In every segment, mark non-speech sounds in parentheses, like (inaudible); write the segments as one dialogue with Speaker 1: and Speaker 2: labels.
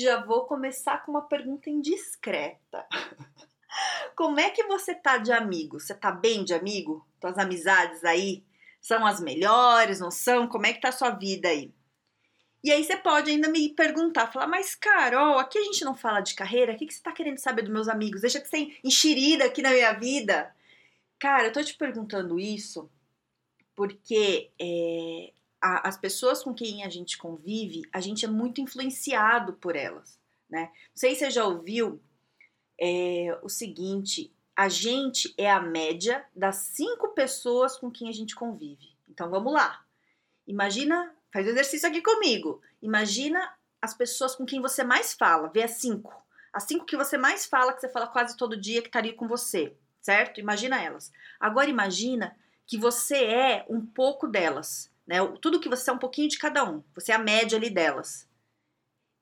Speaker 1: Já vou começar com uma pergunta indiscreta. (laughs) Como é que você tá de amigo? Você tá bem de amigo? Tuas amizades aí são as melhores, não são? Como é que tá a sua vida aí? E aí você pode ainda me perguntar, falar, mas Carol, aqui a gente não fala de carreira, o que, que você tá querendo saber dos meus amigos? Deixa de ser enxerida aqui na minha vida. Cara, eu tô te perguntando isso porque é, a, as pessoas com quem a gente convive, a gente é muito influenciado por elas, né? Não sei se você já ouviu é, o seguinte: a gente é a média das cinco pessoas com quem a gente convive. Então vamos lá. Imagina, faz o exercício aqui comigo. Imagina as pessoas com quem você mais fala, vê as cinco. As cinco que você mais fala, que você fala quase todo dia, que estaria com você, certo? Imagina elas. Agora imagina que você é um pouco delas né? Tudo que você é um pouquinho de cada um, você é a média ali delas.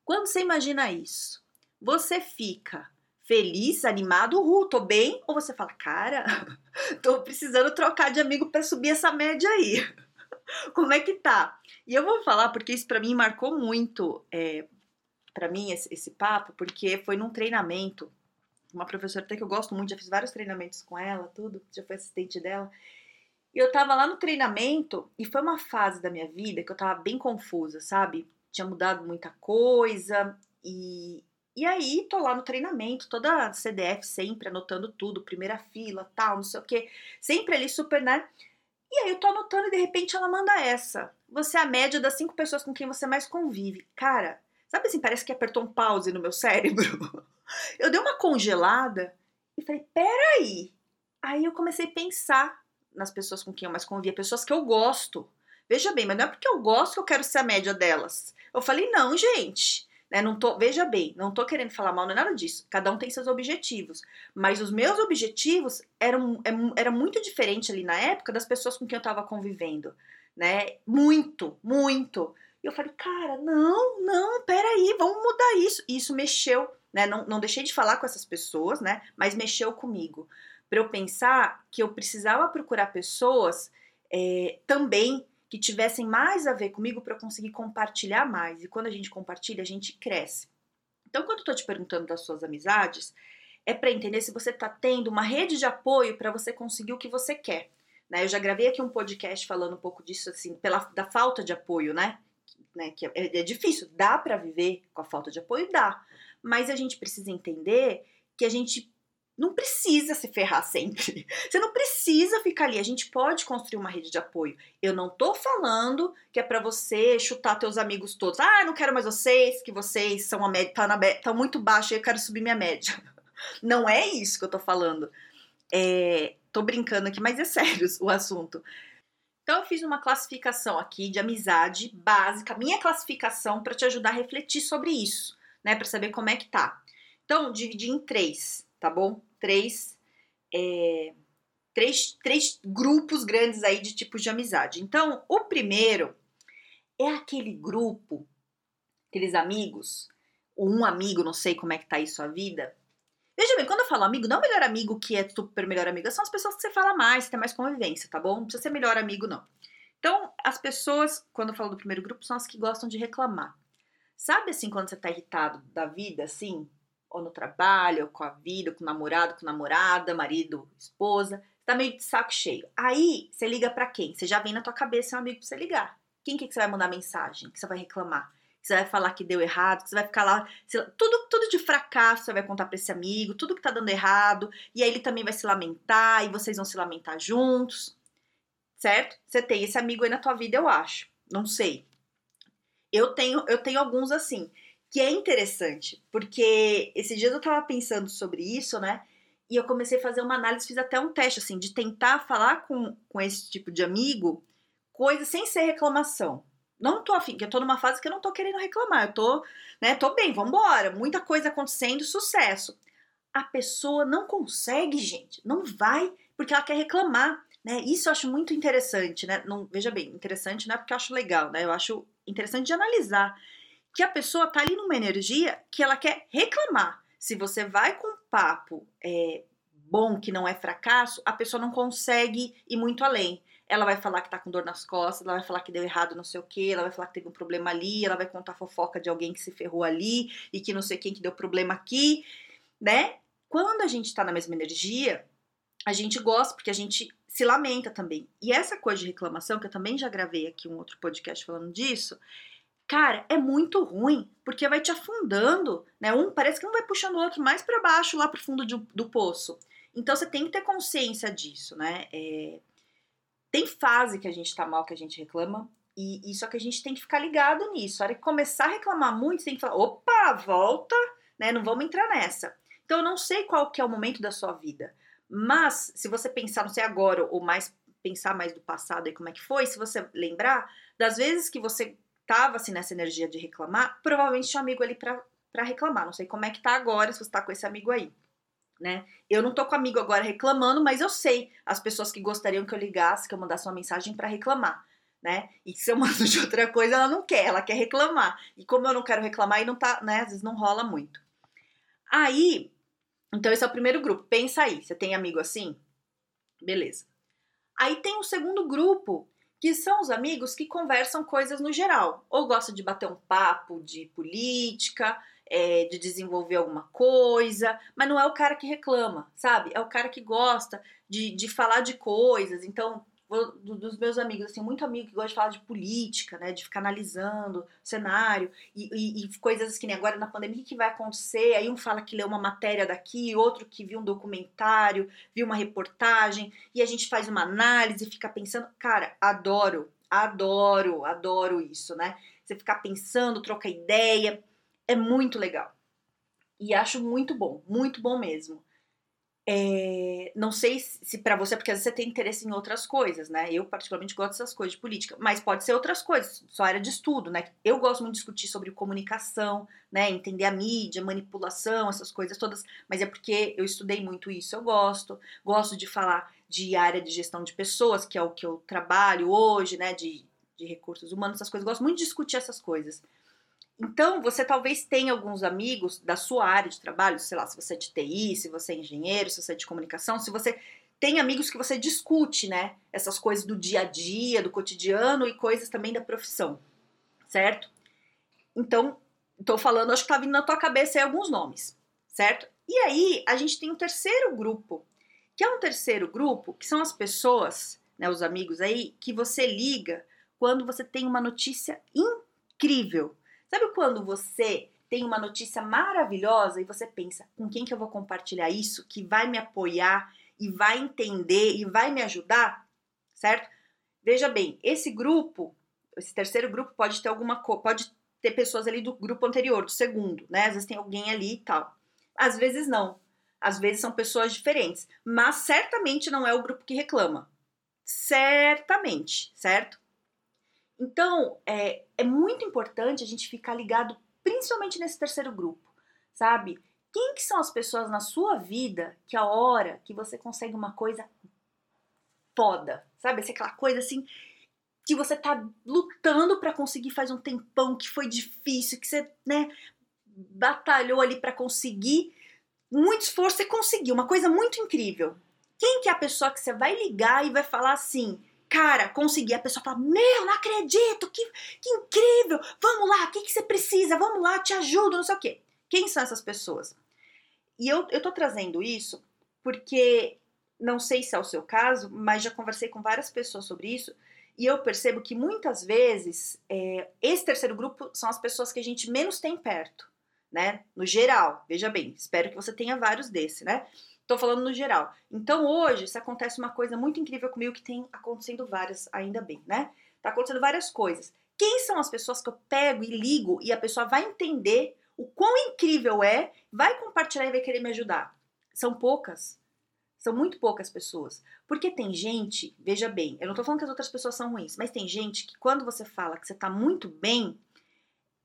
Speaker 1: Quando você imagina isso, você fica feliz, animado, uhul, tô bem, ou você fala, cara, (laughs) tô precisando trocar de amigo para subir essa média aí. (laughs) Como é que tá? E eu vou falar porque isso para mim marcou muito, é, para mim esse, esse papo, porque foi num treinamento uma professora até que eu gosto muito, já fiz vários treinamentos com ela, tudo, já fui assistente dela. E eu tava lá no treinamento e foi uma fase da minha vida que eu tava bem confusa, sabe? Tinha mudado muita coisa e, e aí tô lá no treinamento, toda CDF sempre anotando tudo, primeira fila, tal, não sei o que, sempre ali super, né? E aí eu tô anotando e de repente ela manda essa. Você é a média das cinco pessoas com quem você mais convive. Cara, sabe assim, parece que apertou um pause no meu cérebro. (laughs) Eu dei uma congelada e falei, peraí. Aí eu comecei a pensar nas pessoas com quem eu mais convia, pessoas que eu gosto. Veja bem, mas não é porque eu gosto que eu quero ser a média delas. Eu falei, não, gente. Né, não tô, veja bem, não tô querendo falar mal, não é nada disso. Cada um tem seus objetivos. Mas os meus objetivos eram, é era muito diferente ali na época das pessoas com quem eu tava convivendo. Né? Muito, muito. E eu falei, cara, não, não, peraí, vamos mudar isso. E isso mexeu, né? Não, não deixei de falar com essas pessoas, né? Mas mexeu comigo para eu pensar que eu precisava procurar pessoas é, também que tivessem mais a ver comigo para eu conseguir compartilhar mais. E quando a gente compartilha, a gente cresce. Então, quando eu estou te perguntando das suas amizades, é para entender se você está tendo uma rede de apoio para você conseguir o que você quer. Né? Eu já gravei aqui um podcast falando um pouco disso, assim, pela, da falta de apoio, né? né? Que é, é difícil, dá para viver com a falta de apoio? Dá. Mas a gente precisa entender que a gente não precisa se ferrar sempre. (laughs) Você não precisa ficar ali. A gente pode construir uma rede de apoio. Eu não tô falando que é para você chutar teus amigos todos. Ah, não quero mais vocês, que vocês são a média, tá, na, tá muito baixa e eu quero subir minha média. (laughs) Não é isso que eu tô falando. É, tô brincando aqui, mas é sério (laughs) o assunto. Então eu fiz uma classificação aqui de amizade básica, minha classificação para te ajudar a refletir sobre isso, né, para saber como é que tá. Então, dividi em três, tá bom? Três, é, três, três grupos grandes aí de tipos de amizade. Então, o primeiro é aquele grupo, aqueles amigos, ou um amigo, não sei como é que tá aí sua vida. Veja bem, quando eu falo amigo, não é melhor amigo que é super melhor amigo, são as pessoas que você fala mais, tem mais convivência, tá bom? Não precisa ser melhor amigo, não. Então, as pessoas, quando eu falo do primeiro grupo, são as que gostam de reclamar. Sabe assim, quando você tá irritado da vida, assim? Ou no trabalho, ou com a vida, com o namorado, com a namorada, marido, esposa, tá meio de saco cheio. Aí, você liga para quem? Você já vem na tua cabeça um amigo pra você ligar. Quem que, que você vai mandar mensagem? Que você vai reclamar? Que você vai falar que deu errado? Que você vai ficar lá... tudo, tudo de fracasso você vai contar pra esse amigo, tudo que tá dando errado. E aí ele também vai se lamentar, e vocês vão se lamentar juntos. Certo? Você tem esse amigo aí na tua vida, eu acho. Não sei. Eu tenho, eu tenho alguns assim que é interessante, porque esses dias eu tava pensando sobre isso, né? E eu comecei a fazer uma análise, fiz até um teste, assim, de tentar falar com, com esse tipo de amigo coisa sem ser reclamação. Não tô afim, que eu tô numa fase que eu não tô querendo reclamar, eu tô, né, tô bem, vambora, muita coisa acontecendo, sucesso. a pessoa não consegue, gente, não vai, porque ela quer reclamar, né? Isso eu acho muito interessante, né? Não, veja bem, interessante não é porque eu acho legal, né? Eu acho interessante de analisar que a pessoa tá ali numa energia que ela quer reclamar. Se você vai com um papo é, bom, que não é fracasso, a pessoa não consegue ir muito além. Ela vai falar que tá com dor nas costas, ela vai falar que deu errado não sei o que, ela vai falar que teve um problema ali, ela vai contar fofoca de alguém que se ferrou ali e que não sei quem que deu problema aqui, né? Quando a gente tá na mesma energia, a gente gosta, porque a gente se lamenta também. E essa coisa de reclamação, que eu também já gravei aqui um outro podcast falando disso, cara, é muito ruim, porque vai te afundando, né? Um parece que um vai puxando o outro mais para baixo, lá pro fundo de, do poço. Então você tem que ter consciência disso, né? É, tem fase que a gente tá mal, que a gente reclama, e, e só que a gente tem que ficar ligado nisso. A hora que começar a reclamar muito, você tem que falar, opa, volta, né? Não vamos entrar nessa. Então eu não sei qual que é o momento da sua vida, mas se você pensar, não sei agora, ou mais pensar mais do passado e como é que foi, se você lembrar das vezes que você tava assim nessa energia de reclamar, provavelmente tinha um amigo ali para reclamar. Não sei como é que tá agora, se você tá com esse amigo aí né? Eu não tô com amigo agora reclamando, mas eu sei as pessoas que gostariam que eu ligasse, que eu mandasse uma mensagem para reclamar, né? E se eu mando de outra coisa, ela não quer, ela quer reclamar. E como eu não quero reclamar, e não tá, né? Às vezes não rola muito. Aí, então esse é o primeiro grupo. Pensa aí, você tem amigo assim? Beleza. Aí tem o segundo grupo, que são os amigos que conversam coisas no geral, ou gostam de bater um papo de política, é, de desenvolver alguma coisa, mas não é o cara que reclama, sabe? É o cara que gosta de, de falar de coisas. Então, dos meus amigos, assim, muito amigo que gosta de falar de política, né? De ficar analisando cenário e, e, e, coisas que nem agora na pandemia, o que vai acontecer? Aí um fala que leu uma matéria daqui, outro que viu um documentário, viu uma reportagem, e a gente faz uma análise fica pensando. Cara, adoro, adoro, adoro isso, né? Você ficar pensando, trocar ideia é muito legal. E acho muito bom, muito bom mesmo. É, não sei se para você, porque às vezes você tem interesse em outras coisas, né? Eu, particularmente, gosto dessas coisas de política, mas pode ser outras coisas, sua área de estudo, né? Eu gosto muito de discutir sobre comunicação, né? Entender a mídia, manipulação, essas coisas todas, mas é porque eu estudei muito isso, eu gosto. Gosto de falar de área de gestão de pessoas, que é o que eu trabalho hoje, né? De, de recursos humanos, essas coisas. Gosto muito de discutir essas coisas. Então, você talvez tenha alguns amigos da sua área de trabalho, sei lá, se você é de TI, se você é engenheiro, se você é de comunicação, se você tem amigos que você discute, né? Essas coisas do dia a dia, do cotidiano e coisas também da profissão, certo? Então, estou falando, acho que tá vindo na tua cabeça aí alguns nomes, certo? E aí, a gente tem um terceiro grupo, que é um terceiro grupo, que são as pessoas, né, os amigos aí, que você liga quando você tem uma notícia incrível Sabe quando você tem uma notícia maravilhosa e você pensa, com quem que eu vou compartilhar isso que vai me apoiar e vai entender e vai me ajudar, certo? Veja bem, esse grupo, esse terceiro grupo pode ter alguma pode ter pessoas ali do grupo anterior, do segundo, né? Às vezes tem alguém ali e tal. Às vezes não. Às vezes são pessoas diferentes, mas certamente não é o grupo que reclama. Certamente, certo? Então, é, é muito importante a gente ficar ligado, principalmente nesse terceiro grupo, sabe? Quem que são as pessoas na sua vida que a hora que você consegue uma coisa foda, sabe? Essa aquela coisa assim que você tá lutando para conseguir faz um tempão, que foi difícil, que você, né, batalhou ali para conseguir, muito esforço e conseguiu, uma coisa muito incrível. Quem que é a pessoa que você vai ligar e vai falar assim: cara, consegui. A pessoa fala: Meu, não acredito, que, que incrível! Vamos lá, o que, que você precisa? Vamos lá, te ajudo, não sei o quê. Quem são essas pessoas? E eu, eu tô trazendo isso porque não sei se é o seu caso, mas já conversei com várias pessoas sobre isso. E eu percebo que muitas vezes é, esse terceiro grupo são as pessoas que a gente menos tem perto, né? No geral, veja bem, espero que você tenha vários desses, né? Tô falando no geral. Então hoje, se acontece uma coisa muito incrível comigo, que tem acontecendo várias, ainda bem, né? Tá acontecendo várias coisas. Quem são as pessoas que eu pego e ligo e a pessoa vai entender o quão incrível é, vai compartilhar e vai querer me ajudar? São poucas. São muito poucas pessoas. Porque tem gente, veja bem, eu não tô falando que as outras pessoas são ruins, mas tem gente que quando você fala que você tá muito bem,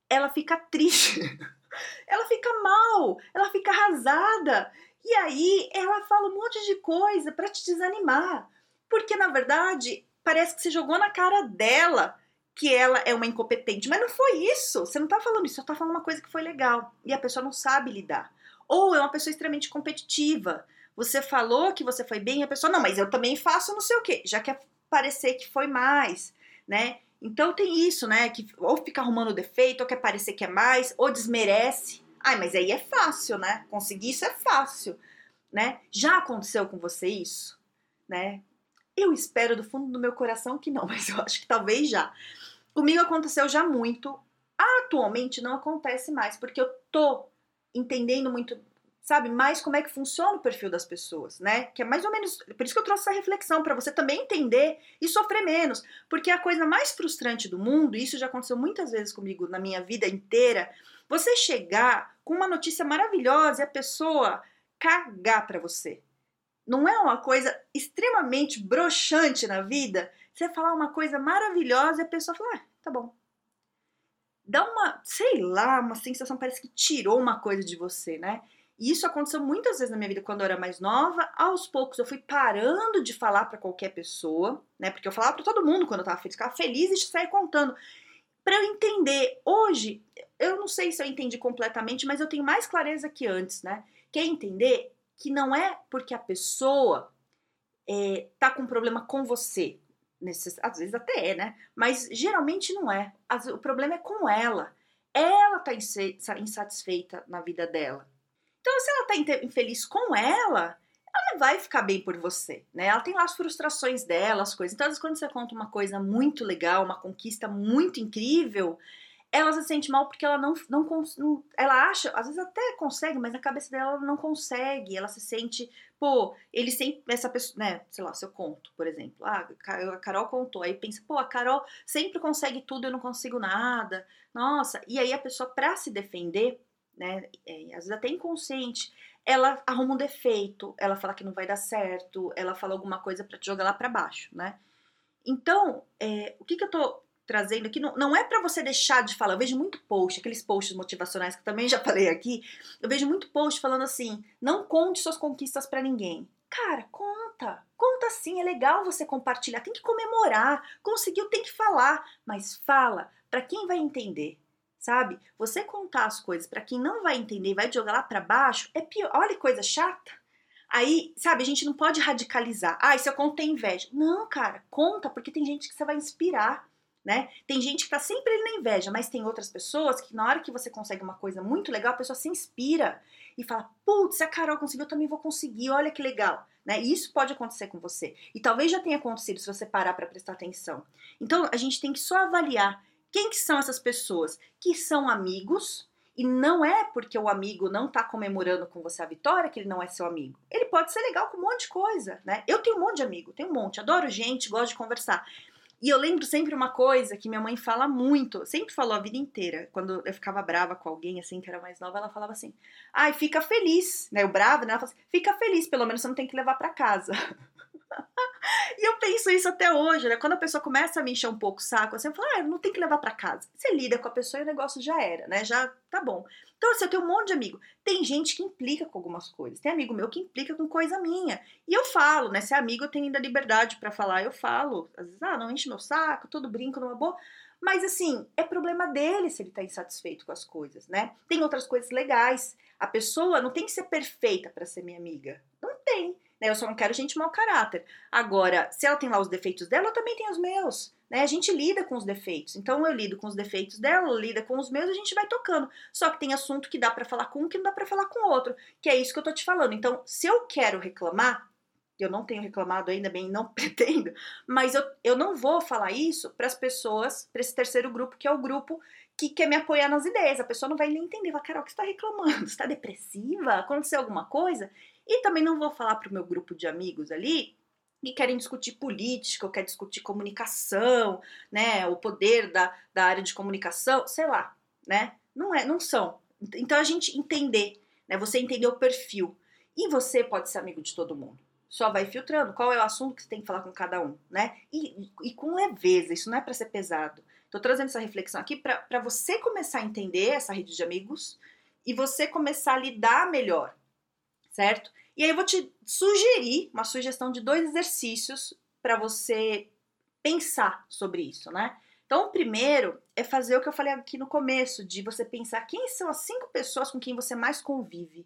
Speaker 1: ela fica triste. (laughs) ela fica mal, ela fica arrasada. E aí ela fala um monte de coisa para te desanimar. Porque na verdade, parece que você jogou na cara dela que ela é uma incompetente. Mas não foi isso. Você não tá falando isso, você tá falando uma coisa que foi legal. E a pessoa não sabe lidar. Ou é uma pessoa extremamente competitiva. Você falou que você foi bem e a pessoa, não, mas eu também faço não sei o quê. Já quer parecer que foi mais, né? Então tem isso, né? Que ou fica arrumando defeito, ou quer parecer que é mais, ou desmerece. Ai, mas aí é fácil, né? Conseguir isso é fácil, né? Já aconteceu com você isso, né? Eu espero do fundo do meu coração que não, (laughs) mas eu acho que talvez já. Comigo aconteceu já muito. Atualmente não acontece mais, porque eu tô entendendo muito, sabe, mais como é que funciona o perfil das pessoas, né? Que é mais ou menos, por isso que eu trouxe essa reflexão para você também entender e sofrer menos, porque a coisa mais frustrante do mundo, e isso já aconteceu muitas vezes comigo na minha vida inteira, você chegar com uma notícia maravilhosa e a pessoa cagar para você. Não é uma coisa extremamente broxante na vida? Você falar uma coisa maravilhosa e a pessoa fala, ah, tá bom. Dá uma, sei lá, uma sensação, parece que tirou uma coisa de você, né? E isso aconteceu muitas vezes na minha vida quando eu era mais nova. Aos poucos eu fui parando de falar para qualquer pessoa, né? Porque eu falava para todo mundo quando eu tava feliz, ficava feliz e sair contando. Para eu entender, hoje, eu não sei se eu entendi completamente, mas eu tenho mais clareza que antes, né? Que é entender que não é porque a pessoa é, tá com um problema com você. Nesses, às vezes até é, né? Mas geralmente não é. As, o problema é com ela. Ela tá insatisfeita na vida dela. Então, se ela tá infeliz com ela, ela não vai ficar bem por você, né? Ela tem lá as frustrações dela, as coisas. Então, às vezes, quando você conta uma coisa muito legal, uma conquista muito incrível, ela se sente mal porque ela não, não, não, ela acha, às vezes até consegue, mas na cabeça dela ela não consegue, ela se sente, pô, ele sempre, essa pessoa, né, sei lá, se eu conto, por exemplo, ah, a Carol contou, aí pensa, pô, a Carol sempre consegue tudo, eu não consigo nada, nossa, e aí a pessoa pra se defender, né, é, às vezes até inconsciente, ela arruma um defeito, ela fala que não vai dar certo, ela fala alguma coisa para te jogar lá para baixo, né, então, é, o que que eu tô trazendo aqui não, não é para você deixar de falar. Eu vejo muito post, aqueles posts motivacionais que também já falei aqui. Eu vejo muito post falando assim: não conte suas conquistas para ninguém. Cara, conta. Conta sim, é legal você compartilhar, tem que comemorar. Conseguiu, tem que falar, mas fala para quem vai entender. Sabe? Você contar as coisas para quem não vai entender vai jogar lá para baixo é pior. Olha que coisa chata. Aí, sabe, a gente não pode radicalizar. Ah, se eu conto tem inveja. Não, cara, conta, porque tem gente que você vai inspirar né? Tem gente que tá sempre na inveja, mas tem outras pessoas que na hora que você consegue uma coisa muito legal, a pessoa se inspira e fala: "Putz, se a Carol conseguiu, eu também vou conseguir. Olha que legal", né? E isso pode acontecer com você. E talvez já tenha acontecido se você parar para prestar atenção. Então, a gente tem que só avaliar quem que são essas pessoas que são amigos, e não é porque o amigo não tá comemorando com você a vitória que ele não é seu amigo. Ele pode ser legal com um monte de coisa, né? Eu tenho um monte de amigo, tenho um monte, adoro gente, gosto de conversar. E eu lembro sempre uma coisa que minha mãe fala muito, sempre falou a vida inteira. Quando eu ficava brava com alguém, assim, que era mais nova, ela falava assim: ai, fica feliz, né? O bravo, né? Ela fala assim: fica feliz, pelo menos você não tem que levar para casa. (laughs) (laughs) e eu penso isso até hoje, né? Quando a pessoa começa a me encher um pouco o saco, assim, eu falo, ah, não tem que levar para casa. Você lida com a pessoa e o negócio já era, né? Já tá bom. Então, assim, eu tenho um monte de amigo. Tem gente que implica com algumas coisas. Tem amigo meu que implica com coisa minha. E eu falo, né? Se é amigo, eu tenho ainda liberdade para falar. Eu falo. Às vezes, ah, não enche meu saco, todo brinco numa boa. Mas, assim, é problema dele se ele tá insatisfeito com as coisas, né? Tem outras coisas legais. A pessoa não tem que ser perfeita para ser minha amiga. Né? Eu só não quero gente mau caráter. Agora, se ela tem lá os defeitos dela, eu também tenho os meus. Né? A gente lida com os defeitos. Então eu lido com os defeitos dela, ela lida com os meus, a gente vai tocando. Só que tem assunto que dá para falar com um que não dá para falar com outro, que é isso que eu tô te falando. Então, se eu quero reclamar, eu não tenho reclamado ainda bem, não (laughs) pretendo, mas eu, eu não vou falar isso para as pessoas, para esse terceiro grupo, que é o grupo que quer me apoiar nas ideias. A pessoa não vai nem entender, vai, Carol, o que você está reclamando? Você está depressiva? Aconteceu alguma coisa? E também não vou falar para o meu grupo de amigos ali que querem discutir política, ou querem discutir comunicação, né, o poder da, da área de comunicação, sei lá, né? Não é, não são. Então a gente entender, né? Você entender o perfil. E você pode ser amigo de todo mundo. Só vai filtrando qual é o assunto que você tem que falar com cada um, né? E, e com leveza, isso não é para ser pesado. Tô trazendo essa reflexão aqui para você começar a entender essa rede de amigos e você começar a lidar melhor certo? E aí eu vou te sugerir uma sugestão de dois exercícios para você pensar sobre isso, né? Então, o primeiro é fazer o que eu falei aqui no começo, de você pensar quem são as cinco pessoas com quem você mais convive.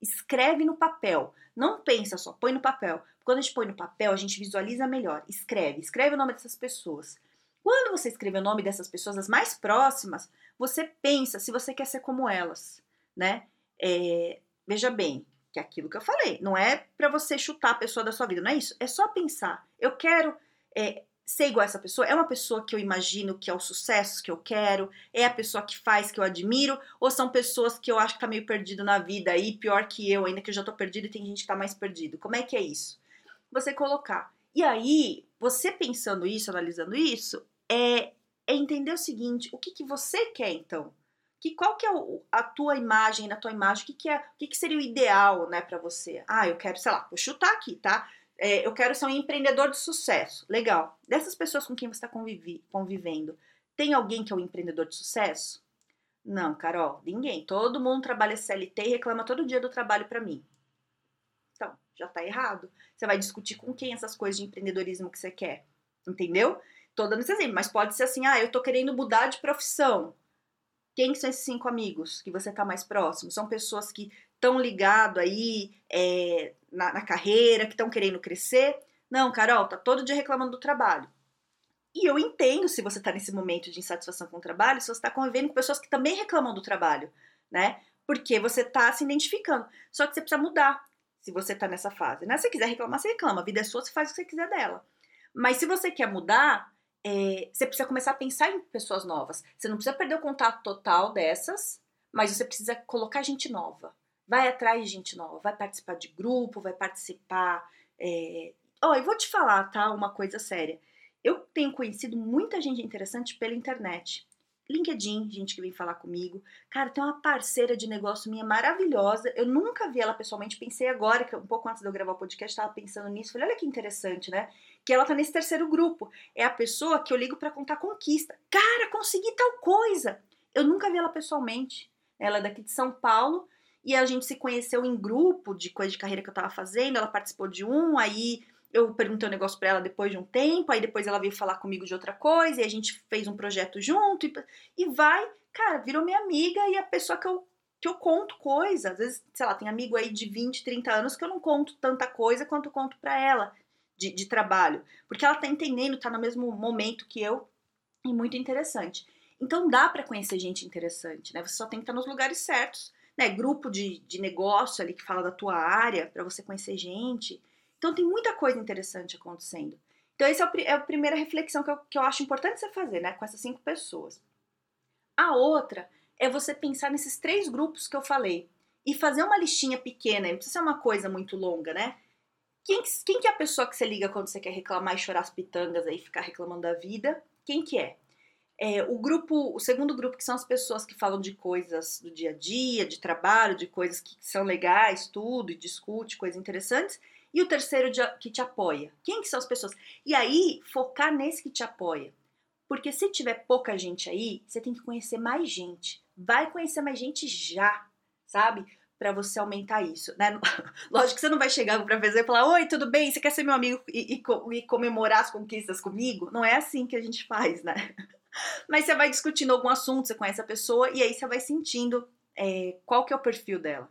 Speaker 1: Escreve no papel. Não pensa só, põe no papel. Quando a gente põe no papel, a gente visualiza melhor. Escreve, escreve o nome dessas pessoas. Quando você escreve o nome dessas pessoas, as mais próximas, você pensa se você quer ser como elas, né? É, veja bem, que é aquilo que eu falei, não é para você chutar a pessoa da sua vida, não é isso. É só pensar. Eu quero é, ser igual a essa pessoa? É uma pessoa que eu imagino que é o sucesso que eu quero? É a pessoa que faz que eu admiro? Ou são pessoas que eu acho que tá meio perdido na vida aí, pior que eu, ainda que eu já tô perdido e tem gente que tá mais perdido? Como é que é isso? Você colocar. E aí, você pensando isso, analisando isso, é, é entender o seguinte: o que, que você quer então? Que, qual que é o, a tua imagem, na tua imagem, o que, que é, o que, que seria o ideal, né, para você? Ah, eu quero, sei lá, vou chutar aqui, tá? é, eu quero ser um empreendedor de sucesso. Legal. Dessas pessoas com quem você está convivendo, tem alguém que é um empreendedor de sucesso? Não, Carol, ninguém. Todo mundo trabalha CLT e reclama todo dia do trabalho para mim. Então, já tá errado. Você vai discutir com quem essas coisas de empreendedorismo que você quer. Entendeu? Tô dando esse exemplo, mas pode ser assim: ah, eu tô querendo mudar de profissão. Quem são esses cinco amigos que você tá mais próximo? São pessoas que estão ligados aí é, na, na carreira, que estão querendo crescer. Não, Carol, tá todo dia reclamando do trabalho. E eu entendo se você está nesse momento de insatisfação com o trabalho, se você está convivendo com pessoas que também reclamam do trabalho, né? Porque você está se identificando. Só que você precisa mudar se você está nessa fase, né? Se você quiser reclamar, você reclama. A vida é sua, você faz o que você quiser dela. Mas se você quer mudar, é, você precisa começar a pensar em pessoas novas. Você não precisa perder o contato total dessas, mas você precisa colocar gente nova. Vai atrás de gente nova, vai participar de grupo, vai participar. É... Oh, vou te falar, tá? Uma coisa séria. Eu tenho conhecido muita gente interessante pela internet. LinkedIn, gente que vem falar comigo. Cara, tem uma parceira de negócio minha maravilhosa. Eu nunca vi ela pessoalmente, pensei agora, que um pouco antes de eu gravar o podcast, estava pensando nisso. Falei, olha que interessante, né? Que ela tá nesse terceiro grupo. É a pessoa que eu ligo para contar conquista. Cara, consegui tal coisa. Eu nunca vi ela pessoalmente. Ela é daqui de São Paulo e a gente se conheceu em grupo de coisa de carreira que eu tava fazendo, ela participou de um, aí eu perguntei um negócio para ela depois de um tempo, aí depois ela veio falar comigo de outra coisa, e a gente fez um projeto junto, e, e vai, cara, virou minha amiga e a pessoa que eu, que eu conto coisa. Às vezes, sei lá, tem amigo aí de 20, 30 anos que eu não conto tanta coisa quanto eu conto para ela de, de trabalho, porque ela tá entendendo, tá no mesmo momento que eu, e muito interessante. Então dá para conhecer gente interessante, né? Você só tem que estar nos lugares certos né, grupo de, de negócio ali que fala da tua área, para você conhecer gente. Então tem muita coisa interessante acontecendo. Então essa é, é, a primeira reflexão que eu, que eu acho importante você fazer, né, com essas cinco pessoas. A outra é você pensar nesses três grupos que eu falei e fazer uma listinha pequena, não precisa ser uma coisa muito longa, né? Quem, quem que é a pessoa que você liga quando você quer reclamar e chorar as pitangas aí, ficar reclamando da vida? Quem que é? É, o grupo, o segundo grupo, que são as pessoas que falam de coisas do dia a dia, de trabalho, de coisas que são legais, tudo, e discute coisas interessantes. E o terceiro que te apoia. Quem que são as pessoas? E aí, focar nesse que te apoia. Porque se tiver pouca gente aí, você tem que conhecer mais gente. Vai conhecer mais gente já, sabe? Para você aumentar isso, né? (laughs) Lógico que você não vai chegar para fazer e falar: Oi, tudo bem? Você quer ser meu amigo e, e, e comemorar as conquistas comigo? Não é assim que a gente faz, né? (laughs) Mas você vai discutindo algum assunto, você conhece a pessoa e aí você vai sentindo é, qual que é o perfil dela,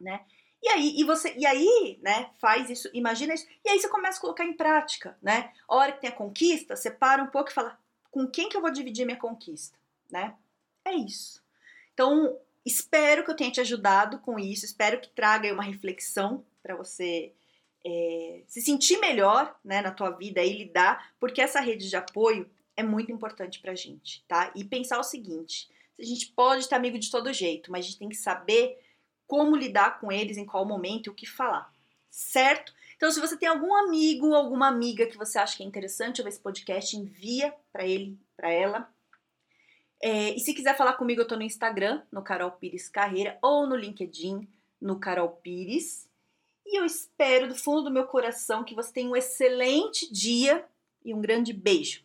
Speaker 1: né? E aí, e você, e aí, né, faz isso, imagina isso, e aí você começa a colocar em prática, né? A hora que tem a conquista, você para um pouco e fala, com quem que eu vou dividir minha conquista, né? É isso. Então, espero que eu tenha te ajudado com isso, espero que traga uma reflexão para você é, se sentir melhor, né, na tua vida e lidar, porque essa rede de apoio é muito importante pra gente, tá? E pensar o seguinte: a gente pode estar amigo de todo jeito, mas a gente tem que saber como lidar com eles, em qual momento e o que falar, certo? Então, se você tem algum amigo, alguma amiga que você acha que é interessante ouvir esse podcast, envia para ele, para ela. É, e se quiser falar comigo, eu tô no Instagram, no Carol Pires Carreira, ou no LinkedIn, no Carol Pires. E eu espero do fundo do meu coração que você tenha um excelente dia e um grande beijo.